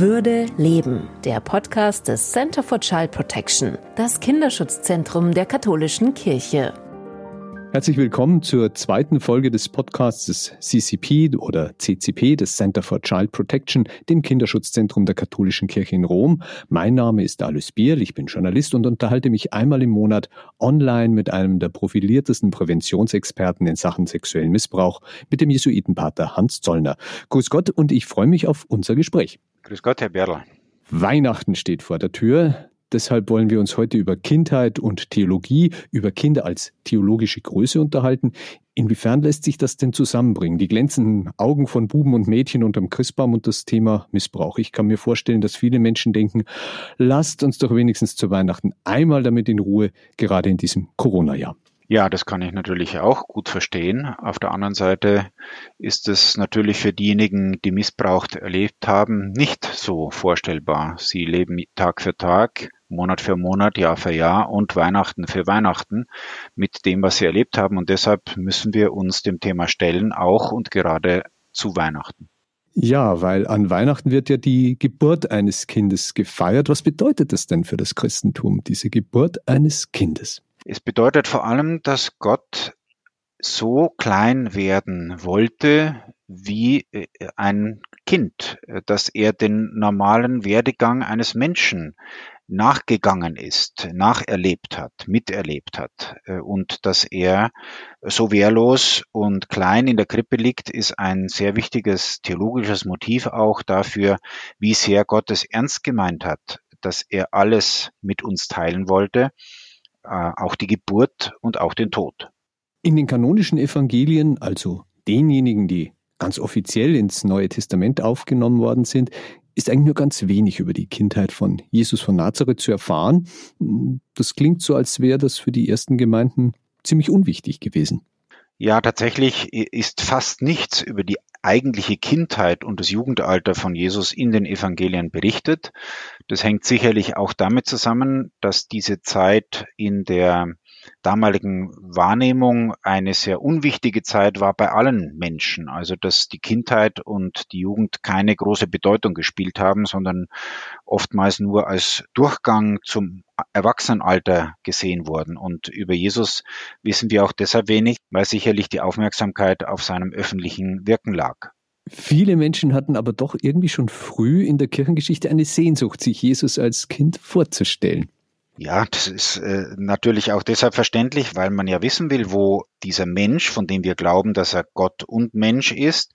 Würde leben, der Podcast des Center for Child Protection, das Kinderschutzzentrum der katholischen Kirche. Herzlich willkommen zur zweiten Folge des Podcasts des CCP oder CCP, des Center for Child Protection, dem Kinderschutzzentrum der Katholischen Kirche in Rom. Mein Name ist Alois Bierl, ich bin Journalist und unterhalte mich einmal im Monat online mit einem der profiliertesten Präventionsexperten in Sachen sexuellen Missbrauch, mit dem Jesuitenpater Hans Zollner. Grüß Gott und ich freue mich auf unser Gespräch. Grüß Gott, Herr Berl. Weihnachten steht vor der Tür. Deshalb wollen wir uns heute über Kindheit und Theologie, über Kinder als theologische Größe unterhalten. Inwiefern lässt sich das denn zusammenbringen? Die glänzenden Augen von Buben und Mädchen unterm Christbaum und das Thema Missbrauch. Ich kann mir vorstellen, dass viele Menschen denken, lasst uns doch wenigstens zu Weihnachten einmal damit in Ruhe, gerade in diesem Corona-Jahr. Ja, das kann ich natürlich auch gut verstehen. Auf der anderen Seite ist es natürlich für diejenigen, die Missbrauch erlebt haben, nicht so vorstellbar. Sie leben Tag für Tag Monat für Monat, Jahr für Jahr und Weihnachten für Weihnachten mit dem, was sie erlebt haben. Und deshalb müssen wir uns dem Thema stellen, auch und gerade zu Weihnachten. Ja, weil an Weihnachten wird ja die Geburt eines Kindes gefeiert. Was bedeutet das denn für das Christentum, diese Geburt eines Kindes? Es bedeutet vor allem, dass Gott so klein werden wollte wie äh, ein Kind, dass er den normalen Werdegang eines Menschen nachgegangen ist, nacherlebt hat, miterlebt hat. Äh, und dass er so wehrlos und klein in der Krippe liegt, ist ein sehr wichtiges theologisches Motiv auch dafür, wie sehr Gott es ernst gemeint hat, dass er alles mit uns teilen wollte, äh, auch die Geburt und auch den Tod. In den kanonischen Evangelien, also denjenigen, die ganz offiziell ins Neue Testament aufgenommen worden sind, ist eigentlich nur ganz wenig über die Kindheit von Jesus von Nazareth zu erfahren. Das klingt so, als wäre das für die ersten Gemeinden ziemlich unwichtig gewesen. Ja, tatsächlich ist fast nichts über die eigentliche Kindheit und das Jugendalter von Jesus in den Evangelien berichtet. Das hängt sicherlich auch damit zusammen, dass diese Zeit in der damaligen Wahrnehmung eine sehr unwichtige Zeit war bei allen Menschen. Also dass die Kindheit und die Jugend keine große Bedeutung gespielt haben, sondern oftmals nur als Durchgang zum Erwachsenenalter gesehen wurden. Und über Jesus wissen wir auch deshalb wenig, weil sicherlich die Aufmerksamkeit auf seinem öffentlichen Wirken lag. Viele Menschen hatten aber doch irgendwie schon früh in der Kirchengeschichte eine Sehnsucht, sich Jesus als Kind vorzustellen. Ja, das ist äh, natürlich auch deshalb verständlich, weil man ja wissen will, wo dieser Mensch, von dem wir glauben, dass er Gott und Mensch ist,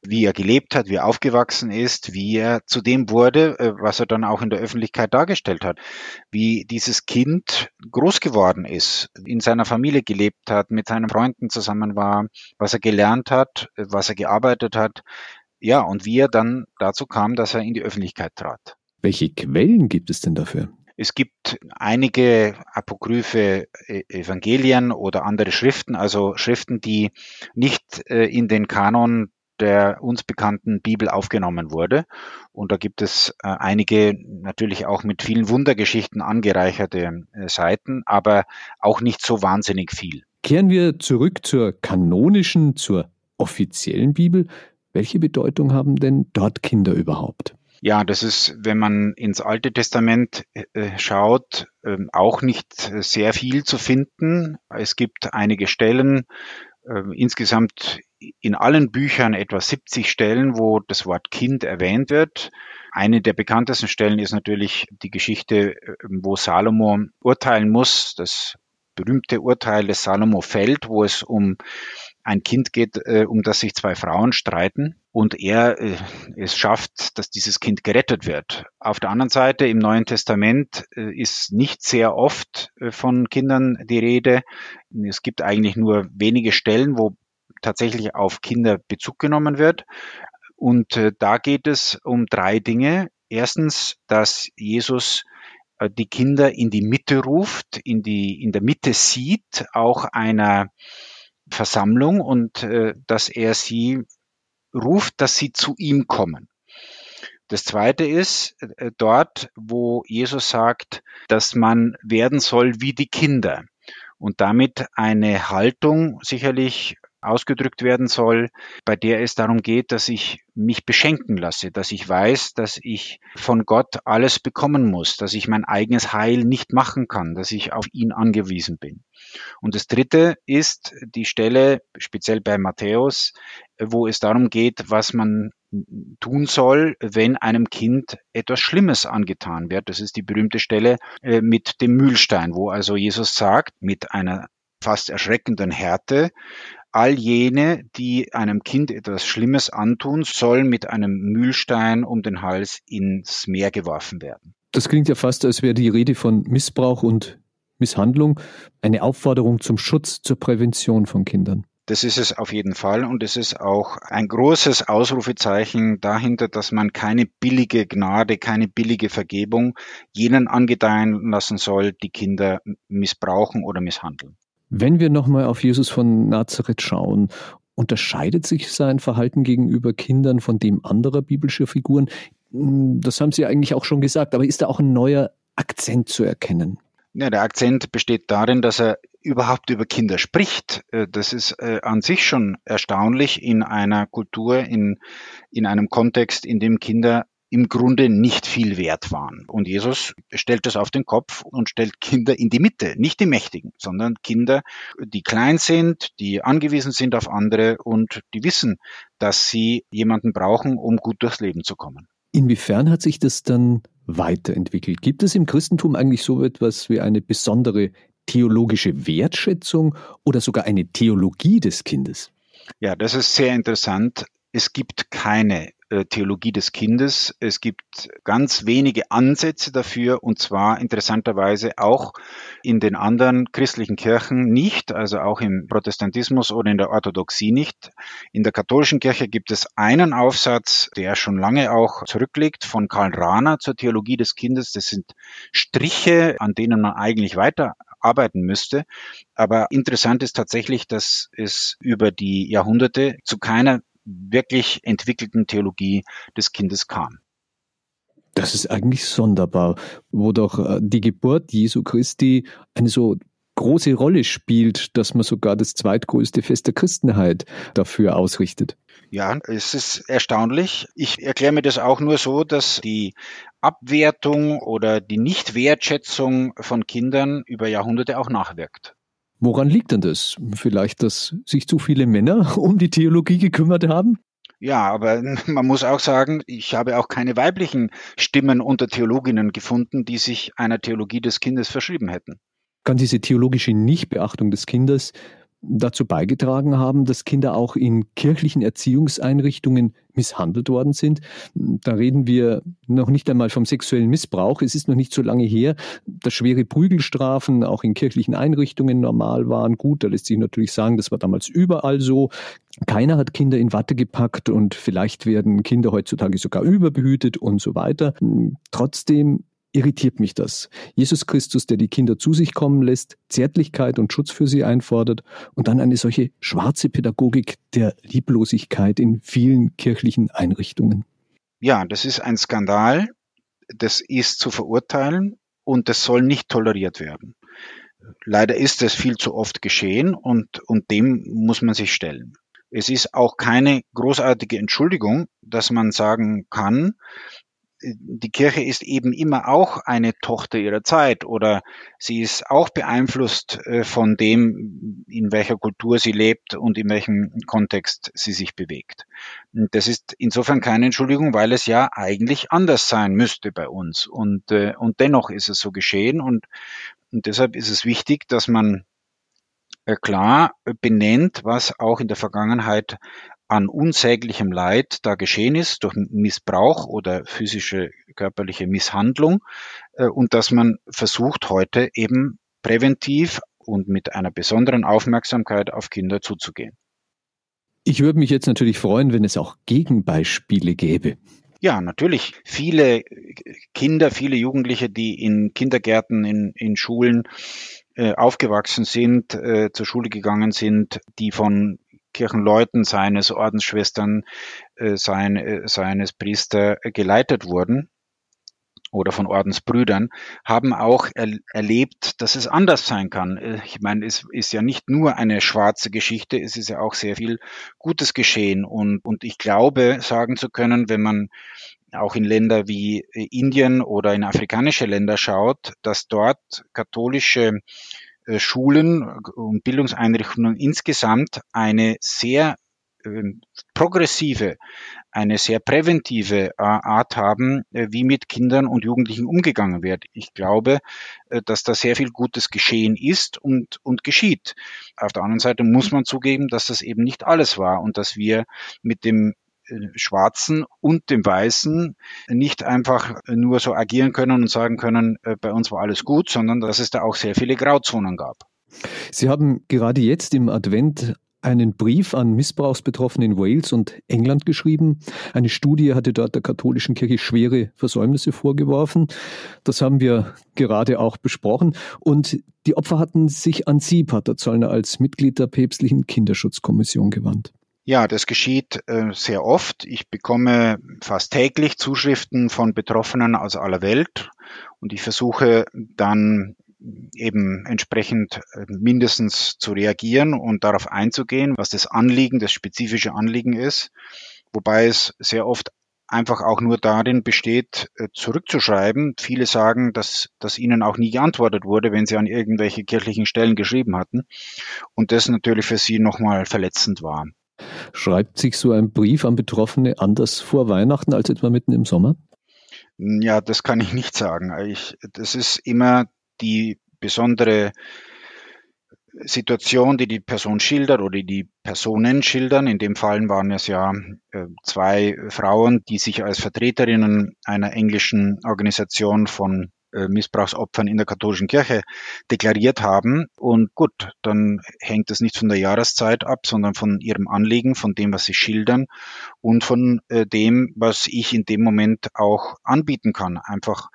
wie er gelebt hat, wie er aufgewachsen ist, wie er zu dem wurde, äh, was er dann auch in der Öffentlichkeit dargestellt hat, wie dieses Kind groß geworden ist, in seiner Familie gelebt hat, mit seinen Freunden zusammen war, was er gelernt hat, was er gearbeitet hat, ja, und wie er dann dazu kam, dass er in die Öffentlichkeit trat. Welche Quellen gibt es denn dafür? Es gibt einige apokryphe e-, Evangelien oder andere Schriften, also Schriften, die nicht äh, in den Kanon der uns bekannten Bibel aufgenommen wurde. Und da gibt es äh, einige natürlich auch mit vielen Wundergeschichten angereicherte äh, Seiten, aber auch nicht so wahnsinnig viel. Kehren wir zurück zur kanonischen, zur offiziellen Bibel. Welche Bedeutung haben denn dort Kinder überhaupt? Ja, das ist, wenn man ins Alte Testament äh, schaut, äh, auch nicht sehr viel zu finden. Es gibt einige Stellen, äh, insgesamt in allen Büchern etwa 70 Stellen, wo das Wort Kind erwähnt wird. Eine der bekanntesten Stellen ist natürlich die Geschichte, äh, wo Salomo urteilen muss, das berühmte Urteil des Salomo fällt, wo es um ein Kind geht, äh, um das sich zwei Frauen streiten und er äh, es schafft, dass dieses Kind gerettet wird. Auf der anderen Seite im Neuen Testament äh, ist nicht sehr oft äh, von Kindern die Rede. Es gibt eigentlich nur wenige Stellen, wo tatsächlich auf Kinder Bezug genommen wird. Und äh, da geht es um drei Dinge. Erstens, dass Jesus äh, die Kinder in die Mitte ruft, in die, in der Mitte sieht, auch einer Versammlung und äh, dass er sie ruft, dass sie zu ihm kommen. Das zweite ist äh, dort, wo Jesus sagt, dass man werden soll wie die Kinder und damit eine Haltung sicherlich ausgedrückt werden soll, bei der es darum geht, dass ich mich beschenken lasse, dass ich weiß, dass ich von Gott alles bekommen muss, dass ich mein eigenes Heil nicht machen kann, dass ich auf ihn angewiesen bin. Und das dritte ist die Stelle, speziell bei Matthäus, wo es darum geht, was man tun soll, wenn einem Kind etwas Schlimmes angetan wird. Das ist die berühmte Stelle äh, mit dem Mühlstein, wo also Jesus sagt, mit einer fast erschreckenden Härte, all jene, die einem Kind etwas Schlimmes antun, sollen mit einem Mühlstein um den Hals ins Meer geworfen werden. Das klingt ja fast, als wäre die Rede von Missbrauch und Misshandlung eine Aufforderung zum Schutz, zur Prävention von Kindern. Das ist es auf jeden Fall und es ist auch ein großes Ausrufezeichen dahinter, dass man keine billige Gnade, keine billige Vergebung jenen angedeihen lassen soll, die Kinder missbrauchen oder misshandeln. Wenn wir nochmal auf Jesus von Nazareth schauen, unterscheidet sich sein Verhalten gegenüber Kindern von dem anderer biblischer Figuren? Das haben Sie eigentlich auch schon gesagt, aber ist da auch ein neuer Akzent zu erkennen? Ja, der Akzent besteht darin, dass er überhaupt über Kinder spricht. Äh, das ist äh, an sich schon erstaunlich in einer Kultur, in, in einem Kontext, in dem Kinder im Grunde nicht viel wert waren. Und Jesus stellt das auf den Kopf und stellt Kinder in die Mitte, nicht die Mächtigen, sondern Kinder, die klein sind, die angewiesen sind auf andere und die wissen, dass sie jemanden brauchen, um gut durchs Leben zu kommen. Inwiefern hat sich das dann weiterentwickelt? Gibt es im Christentum eigentlich so etwas wie eine besondere theologische Wertschätzung oder sogar eine Theologie des Kindes? Ja, das ist sehr interessant. Es gibt keine Theologie des Kindes. Es gibt ganz wenige Ansätze dafür und zwar interessanterweise auch in den anderen christlichen Kirchen nicht, also auch im Protestantismus oder in der Orthodoxie nicht. In der katholischen Kirche gibt es einen Aufsatz, der schon lange auch zurückliegt, von Karl Rahner zur Theologie des Kindes. Das sind Striche, an denen man eigentlich weiter arbeiten müsste. Aber interessant ist tatsächlich, dass es über die Jahrhunderte zu keiner wirklich entwickelten Theologie des Kindes kam. Das ist eigentlich sonderbar, wo doch äh, die Geburt Jesu Christi eine so große Rolle spielt, dass man sogar das zweitgrößte Fest der Christenheit dafür ausrichtet. Ja, es ist erstaunlich. Ich erkläre mir das auch nur so, dass die Abwertung oder die Nichtwertschätzung von Kindern über Jahrhunderte auch nachwirkt. Woran liegt denn das? Vielleicht, dass sich zu viele Männer um die Theologie gekümmert haben? Ja, aber man muss auch sagen, ich habe auch keine weiblichen Stimmen unter Theologinnen gefunden, die sich einer Theologie des Kindes verschrieben hätten. Kann diese theologische Nichtbeachtung des Kindes dazu beigetragen haben, dass Kinder auch in kirchlichen Erziehungseinrichtungen misshandelt worden sind. Da reden wir noch nicht einmal vom sexuellen Missbrauch. Es ist noch nicht so lange her, dass schwere Prügelstrafen auch in kirchlichen Einrichtungen normal waren. Gut, da lässt sich natürlich sagen, das war damals überall so. Keiner hat Kinder in Watte gepackt und vielleicht werden Kinder heutzutage sogar überbehütet und so weiter. Trotzdem irritiert mich das. Jesus Christus, der die Kinder zu sich kommen lässt, Zärtlichkeit und Schutz für sie einfordert und dann eine solche schwarze Pädagogik der Lieblosigkeit in vielen kirchlichen Einrichtungen. Ja, das ist ein Skandal. Das ist zu verurteilen und das soll nicht toleriert werden. Leider ist es viel zu oft geschehen und, und dem muss man sich stellen. Es ist auch keine großartige Entschuldigung, dass man sagen kann, die Kirche ist eben immer auch eine Tochter ihrer Zeit oder sie ist auch beeinflusst äh, von dem, in welcher Kultur sie lebt und in welchem Kontext sie sich bewegt. Das ist insofern keine Entschuldigung, weil es ja eigentlich anders sein müsste bei uns. Und, äh, und dennoch ist es so geschehen und, und deshalb ist es wichtig, dass man äh, klar benennt, was auch in der Vergangenheit an unsäglichem Leid da geschehen ist durch Missbrauch oder physische körperliche Misshandlung äh, und dass man versucht heute eben präventiv und mit einer besonderen Aufmerksamkeit auf Kinder zuzugehen. Ich würde mich jetzt natürlich freuen, wenn es auch Gegenbeispiele gäbe. Ja, natürlich. Viele Kinder, viele Jugendliche, die in Kindergärten, in, in Schulen äh, aufgewachsen sind, äh, zur Schule gegangen sind, die von Kirchenleuten, seines Ordensschwestern, äh, sein, äh, seines Priester geleitet wurden. oder von Ordensbrüdern, haben auch er erlebt, dass es anders sein kann. Ich meine, es ist ja nicht nur eine schwarze Geschichte, es ist ja auch sehr viel Gutes geschehen. Und, und ich glaube, sagen zu können, wenn man auch in Länder wie Indien oder in afrikanische Länder schaut, dass dort katholische äh, Schulen und Bildungseinrichtungen insgesamt eine sehr ähm, progressive, eine sehr präventive äh, Art haben, äh, wie mit Kindern und Jugendlichen umgegangen wird. Ich glaube, dass da sehr viel Gutes geschehen ist und, und geschieht. Auf der anderen Seite muss man zugeben, dass das eben nicht alles war und dass wir mit dem Schwarzen und dem Weißen nicht einfach nur so agieren können und sagen können, äh, bei uns war alles gut, sondern dass es da auch sehr viele Grauzonen gab. Sie haben gerade jetzt im Advent einen Brief an Missbrauchsbetroffene in Wales und England geschrieben. Eine Studie hatte dort der katholischen Kirche schwere Versäumnisse vorgeworfen. Das haben wir gerade auch besprochen. Und die Opfer hatten sich an Sie, Pater Zollner, als Mitglied der päpstlichen Kinderschutzkommission gewandt. Ja, das geschieht äh, sehr oft. Ich bekomme fast täglich Zuschriften von Betroffenen aus aller Welt und ich versuche dann eben entsprechend äh, mindestens zu reagieren und darauf einzugehen, was das Anliegen, das spezifische Anliegen ist, wobei es sehr oft einfach auch nur darin besteht, äh, zurückzuschreiben. Viele sagen, dass, dass ihnen auch nie geantwortet wurde, wenn sie an irgendwelche kirchlichen Stellen geschrieben hatten und das natürlich für sie nochmal verletzend war. Schreibt sich so ein Brief an Betroffene anders vor Weihnachten als etwa mitten im Sommer? Ja, das kann ich nicht sagen. Ich, das ist immer die besondere Situation, die die Person schildert oder die Personen schildern. In dem Fall waren es ja äh, zwei Frauen, die sich als Vertreterinnen einer englischen Organisation von Missbrauchsopfern in der katholischen Kirche deklariert haben. Und gut, dann hängt es nicht von der Jahreszeit ab, sondern von ihrem Anliegen, von dem, was sie schildern und von äh, dem, was ich in dem Moment auch anbieten kann. Einfach,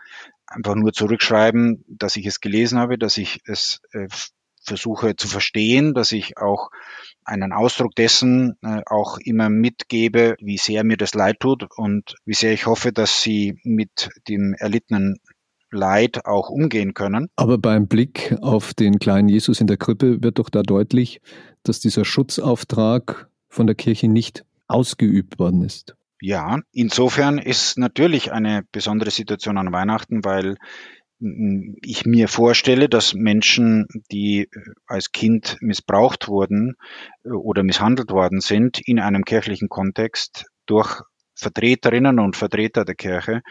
einfach nur zurückschreiben, dass ich es gelesen habe, dass ich es äh, versuche zu verstehen, dass ich auch einen Ausdruck dessen äh, auch immer mitgebe, wie sehr mir das leid tut und wie sehr ich hoffe, dass sie mit dem erlittenen Leid auch umgehen können. Aber beim Blick auf den kleinen Jesus in der Krippe wird doch da deutlich, dass dieser Schutzauftrag von der Kirche nicht ausgeübt worden ist. Ja, insofern ist natürlich eine besondere Situation an Weihnachten, weil mm, ich mir vorstelle, dass Menschen, die als Kind missbraucht wurden äh, oder misshandelt worden sind, in einem kirchlichen Kontext durch Vertreterinnen und Vertreter der Kirche,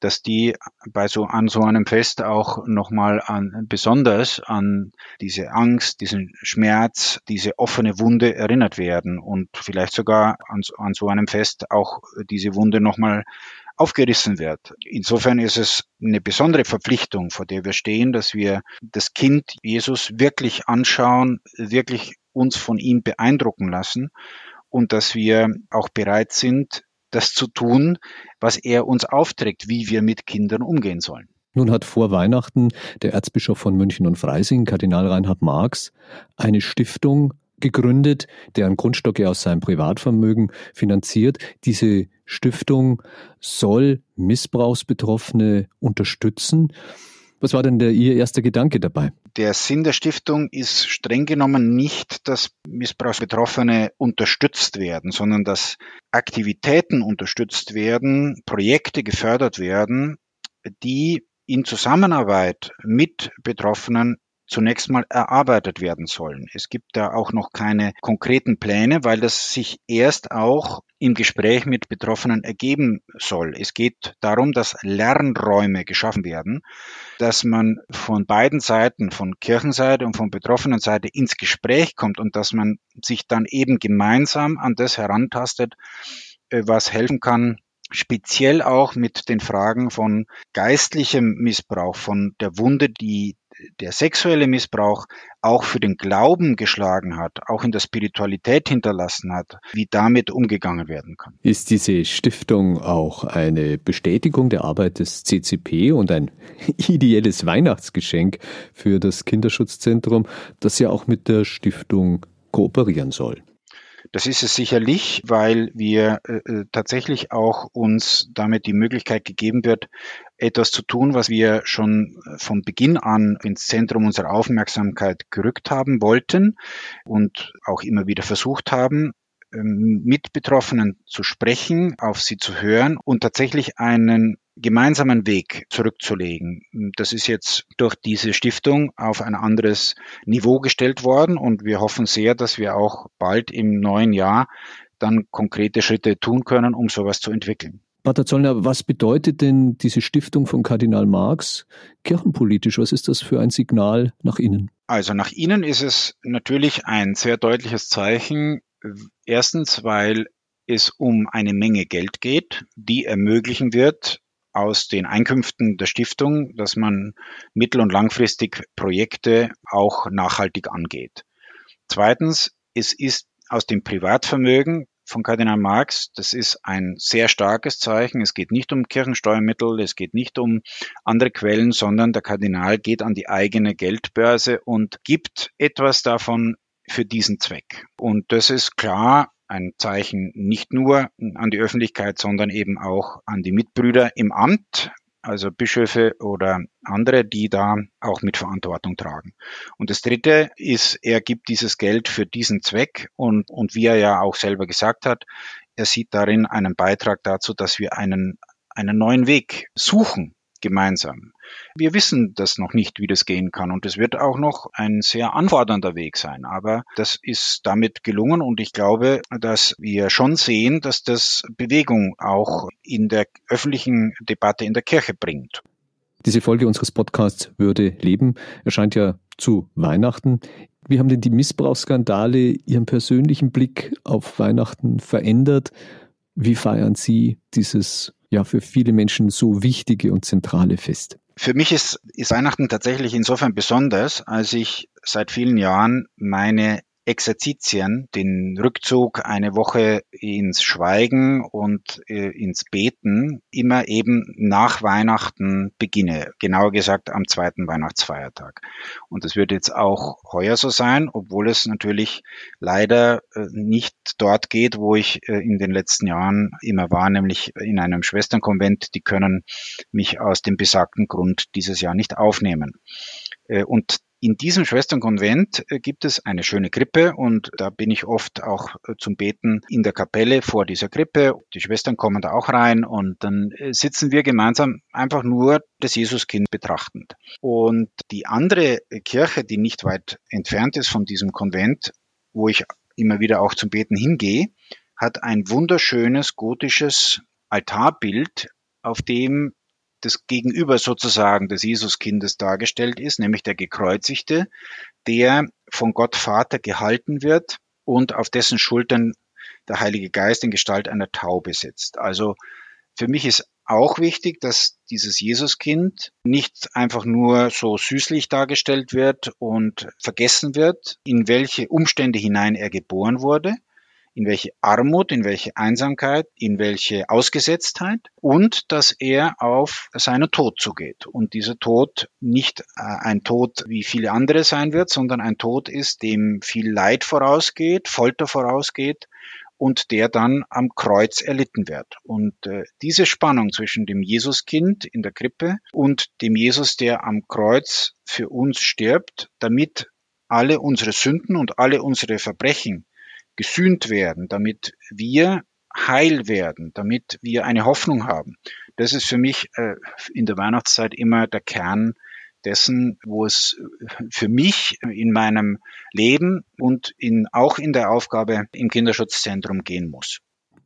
dass die bei so an so einem Fest auch nochmal an besonders an diese Angst, diesen Schmerz, diese offene Wunde erinnert werden und vielleicht sogar an, an so einem Fest auch diese Wunde nochmal aufgerissen wird. Insofern ist es eine besondere Verpflichtung, vor der wir stehen, dass wir das Kind Jesus wirklich anschauen, wirklich uns von ihm beeindrucken lassen und dass wir auch bereit sind, das zu tun, was er uns aufträgt, wie wir mit Kindern umgehen sollen. Nun hat vor Weihnachten der Erzbischof von München und Freising, Kardinal Reinhard Marx, eine Stiftung gegründet, deren Grundstock er aus seinem Privatvermögen finanziert. Diese Stiftung soll Missbrauchsbetroffene unterstützen. Was war denn der, Ihr erster Gedanke dabei? Der Sinn der Stiftung ist streng genommen nicht, dass Missbrauchsbetroffene unterstützt werden, sondern dass Aktivitäten unterstützt werden, Projekte gefördert werden, die in Zusammenarbeit mit Betroffenen zunächst mal erarbeitet werden sollen. Es gibt da auch noch keine konkreten Pläne, weil das sich erst auch im Gespräch mit Betroffenen ergeben soll. Es geht darum, dass Lernräume geschaffen werden, dass man von beiden Seiten, von Kirchenseite und von betroffenen Seite ins Gespräch kommt und dass man sich dann eben gemeinsam an das herantastet, äh, was helfen kann, speziell auch mit den Fragen von geistlichem Missbrauch, von der Wunde, die der sexuelle Missbrauch auch für den Glauben geschlagen hat, auch in der Spiritualität hinterlassen hat, wie damit umgegangen werden kann. Ist diese Stiftung auch eine Bestätigung der Arbeit des CCP und ein ideelles Weihnachtsgeschenk für das Kinderschutzzentrum, das ja auch mit der Stiftung kooperieren soll? Das ist es sicherlich, weil wir äh, äh, tatsächlich auch uns damit die Möglichkeit gegeben wird, etwas zu tun, was wir schon von Beginn an ins Zentrum unserer Aufmerksamkeit gerückt haben wollten und auch immer wieder versucht haben, ähm, mit Betroffenen zu sprechen, auf sie zu hören und tatsächlich einen gemeinsamen Weg zurückzulegen. Das ist jetzt durch diese Stiftung auf ein anderes Niveau gestellt worden und wir hoffen sehr, dass wir auch bald im neuen Jahr dann konkrete Schritte tun können, um sowas zu entwickeln. Pater Zollner, was bedeutet denn diese Stiftung von Kardinal Marx kirchenpolitisch? Was ist das für ein Signal nach innen? Also nach innen ist es natürlich ein sehr deutliches Zeichen. Erstens, weil es um eine Menge Geld geht, die ermöglichen wird, aus den Einkünften der Stiftung, dass man mittel- und langfristig Projekte auch nachhaltig angeht. Zweitens, es ist aus dem Privatvermögen von Kardinal Marx, das ist ein sehr starkes Zeichen. Es geht nicht um Kirchensteuermittel, es geht nicht um andere Quellen, sondern der Kardinal geht an die eigene Geldbörse und gibt etwas davon für diesen Zweck. Und das ist klar ein Zeichen nicht nur an die Öffentlichkeit, sondern eben auch an die Mitbrüder im Amt, also Bischöfe oder andere, die da auch mit Verantwortung tragen. Und das Dritte ist, er gibt dieses Geld für diesen Zweck und, und wie er ja auch selber gesagt hat, er sieht darin einen Beitrag dazu, dass wir einen, einen neuen Weg suchen gemeinsam. Wir wissen das noch nicht, wie das gehen kann und es wird auch noch ein sehr anfordernder Weg sein, aber das ist damit gelungen und ich glaube, dass wir schon sehen, dass das Bewegung auch in der öffentlichen Debatte in der Kirche bringt. Diese Folge unseres Podcasts Würde leben erscheint ja zu Weihnachten. Wie haben denn die Missbrauchsskandale Ihren persönlichen Blick auf Weihnachten verändert? Wie feiern Sie dieses ja für viele Menschen so wichtige und zentrale Fest. Für mich ist, ist Weihnachten tatsächlich insofern besonders, als ich seit vielen Jahren meine Exerzitien, den Rückzug eine Woche ins Schweigen und äh, ins Beten, immer eben nach Weihnachten beginne. Genauer gesagt am zweiten Weihnachtsfeiertag. Und das wird jetzt auch heuer so sein, obwohl es natürlich leider äh, nicht dort geht, wo ich äh, in den letzten Jahren immer war, nämlich in einem Schwesternkonvent. Die können mich aus dem besagten Grund dieses Jahr nicht aufnehmen. Äh, und in diesem Schwesternkonvent äh, gibt es eine schöne Krippe und da bin ich oft auch äh, zum Beten in der Kapelle vor dieser Krippe. Die Schwestern kommen da auch rein und dann äh, sitzen wir gemeinsam einfach nur das Jesuskind betrachtend. Und die andere Kirche, die nicht weit entfernt ist von diesem Konvent, wo ich immer wieder auch zum Beten hingehe, hat ein wunderschönes gotisches Altarbild, auf dem das Gegenüber sozusagen des Jesuskindes dargestellt ist, nämlich der Gekreuzigte, der von Gott Vater gehalten wird und auf dessen Schultern der Heilige Geist in Gestalt einer Taube sitzt. Also für mich ist auch wichtig, dass dieses Jesuskind nicht einfach nur so süßlich dargestellt wird und vergessen wird, in welche Umstände hinein er geboren wurde, in welche Armut, in welche Einsamkeit, in welche Ausgesetztheit und dass er auf seinen Tod zugeht. Und dieser Tod nicht äh, ein Tod wie viele andere sein wird, sondern ein Tod ist, dem viel Leid vorausgeht, Folter vorausgeht und der dann am Kreuz erlitten wird. Und äh, diese Spannung zwischen dem Jesuskind in der Krippe und dem Jesus, der am Kreuz für uns stirbt, damit alle unsere Sünden und alle unsere Verbrechen gesühnt werden, damit wir heil werden, damit wir eine Hoffnung haben. Das ist für mich äh, in der Weihnachtszeit immer der Kern dessen, wo es für mich in meinem Leben und in, auch in der Aufgabe im Kinderschutzzentrum gehen muss.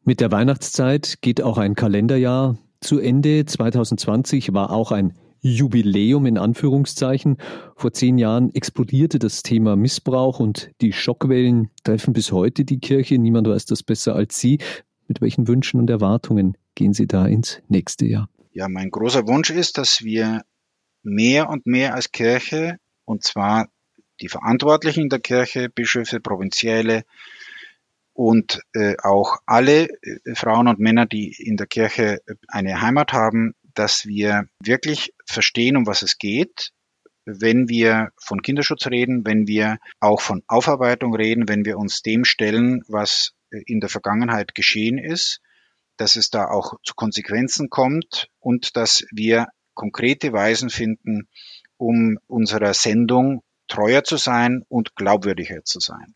Mit der Weihnachtszeit geht auch ein Kalenderjahr zu Ende. 2020 war auch ein Jubiläum in Anführungszeichen. Vor zehn Jahren explodierte das Thema Missbrauch und die Schockwellen treffen bis heute die Kirche. Niemand weiß das besser als Sie. Mit welchen Wünschen und Erwartungen gehen Sie da ins nächste Jahr? Ja, mein großer Wunsch ist, dass wir mehr und mehr als Kirche, und zwar die Verantwortlichen der Kirche, Bischöfe, Provinzielle und äh, auch alle äh, Frauen und Männer, die in der Kirche eine Heimat haben, dass wir wirklich verstehen, um was es geht, wenn wir von Kinderschutz reden, wenn wir auch von Aufarbeitung reden, wenn wir uns dem stellen, was in der Vergangenheit geschehen ist, dass es da auch zu Konsequenzen kommt und dass wir konkrete Weisen finden, um unserer Sendung treuer zu sein und glaubwürdiger zu sein.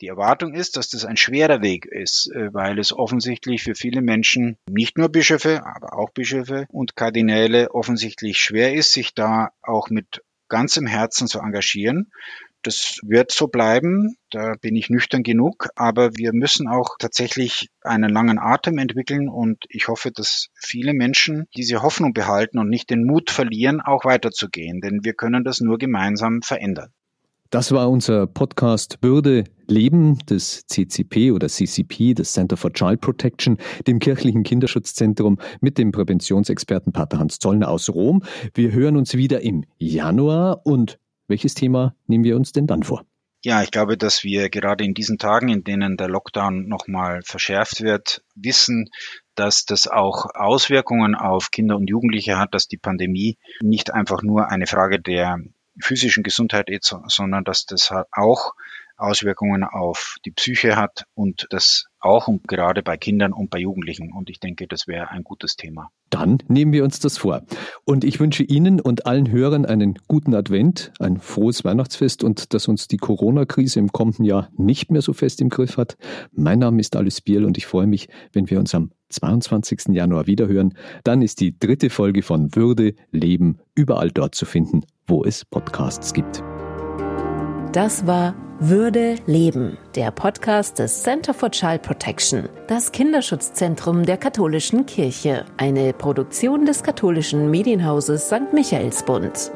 Die Erwartung ist, dass das ein schwerer Weg ist, äh, weil es offensichtlich für viele Menschen, nicht nur Bischöfe, aber auch Bischöfe und Kardinäle offensichtlich schwer ist, sich da auch mit ganzem Herzen zu engagieren. Das wird so bleiben, da bin ich nüchtern genug, aber wir müssen auch tatsächlich einen langen Atem entwickeln und ich hoffe, dass viele Menschen diese Hoffnung behalten und nicht den Mut verlieren, auch weiterzugehen, denn wir können das nur gemeinsam verändern. Das war unser Podcast Bürde Leben des CCP oder CCP, des Center for Child Protection, dem kirchlichen Kinderschutzzentrum mit dem Präventionsexperten Pater Hans Zollner aus Rom. Wir hören uns wieder im Januar und welches Thema nehmen wir uns denn dann vor? Ja, ich glaube, dass wir gerade in diesen Tagen, in denen der Lockdown nochmal verschärft wird, wissen, dass das auch Auswirkungen auf Kinder und Jugendliche hat, dass die Pandemie nicht einfach nur eine Frage der physischen Gesundheit ist, sondern dass das auch Auswirkungen auf die Psyche hat und das auch und gerade bei Kindern und bei Jugendlichen. Und ich denke, das wäre ein gutes Thema. Dann nehmen wir uns das vor. Und ich wünsche Ihnen und allen Hörern einen guten Advent, ein frohes Weihnachtsfest und dass uns die Corona-Krise im kommenden Jahr nicht mehr so fest im Griff hat. Mein Name ist Alice Biel und ich freue mich, wenn wir uns am 22. Januar wiederhören. Dann ist die dritte Folge von Würde, Leben überall dort zu finden, wo es Podcasts gibt. Das war Würde Leben, der Podcast des Center for Child Protection, das Kinderschutzzentrum der katholischen Kirche, eine Produktion des katholischen Medienhauses St. Michaelsbund.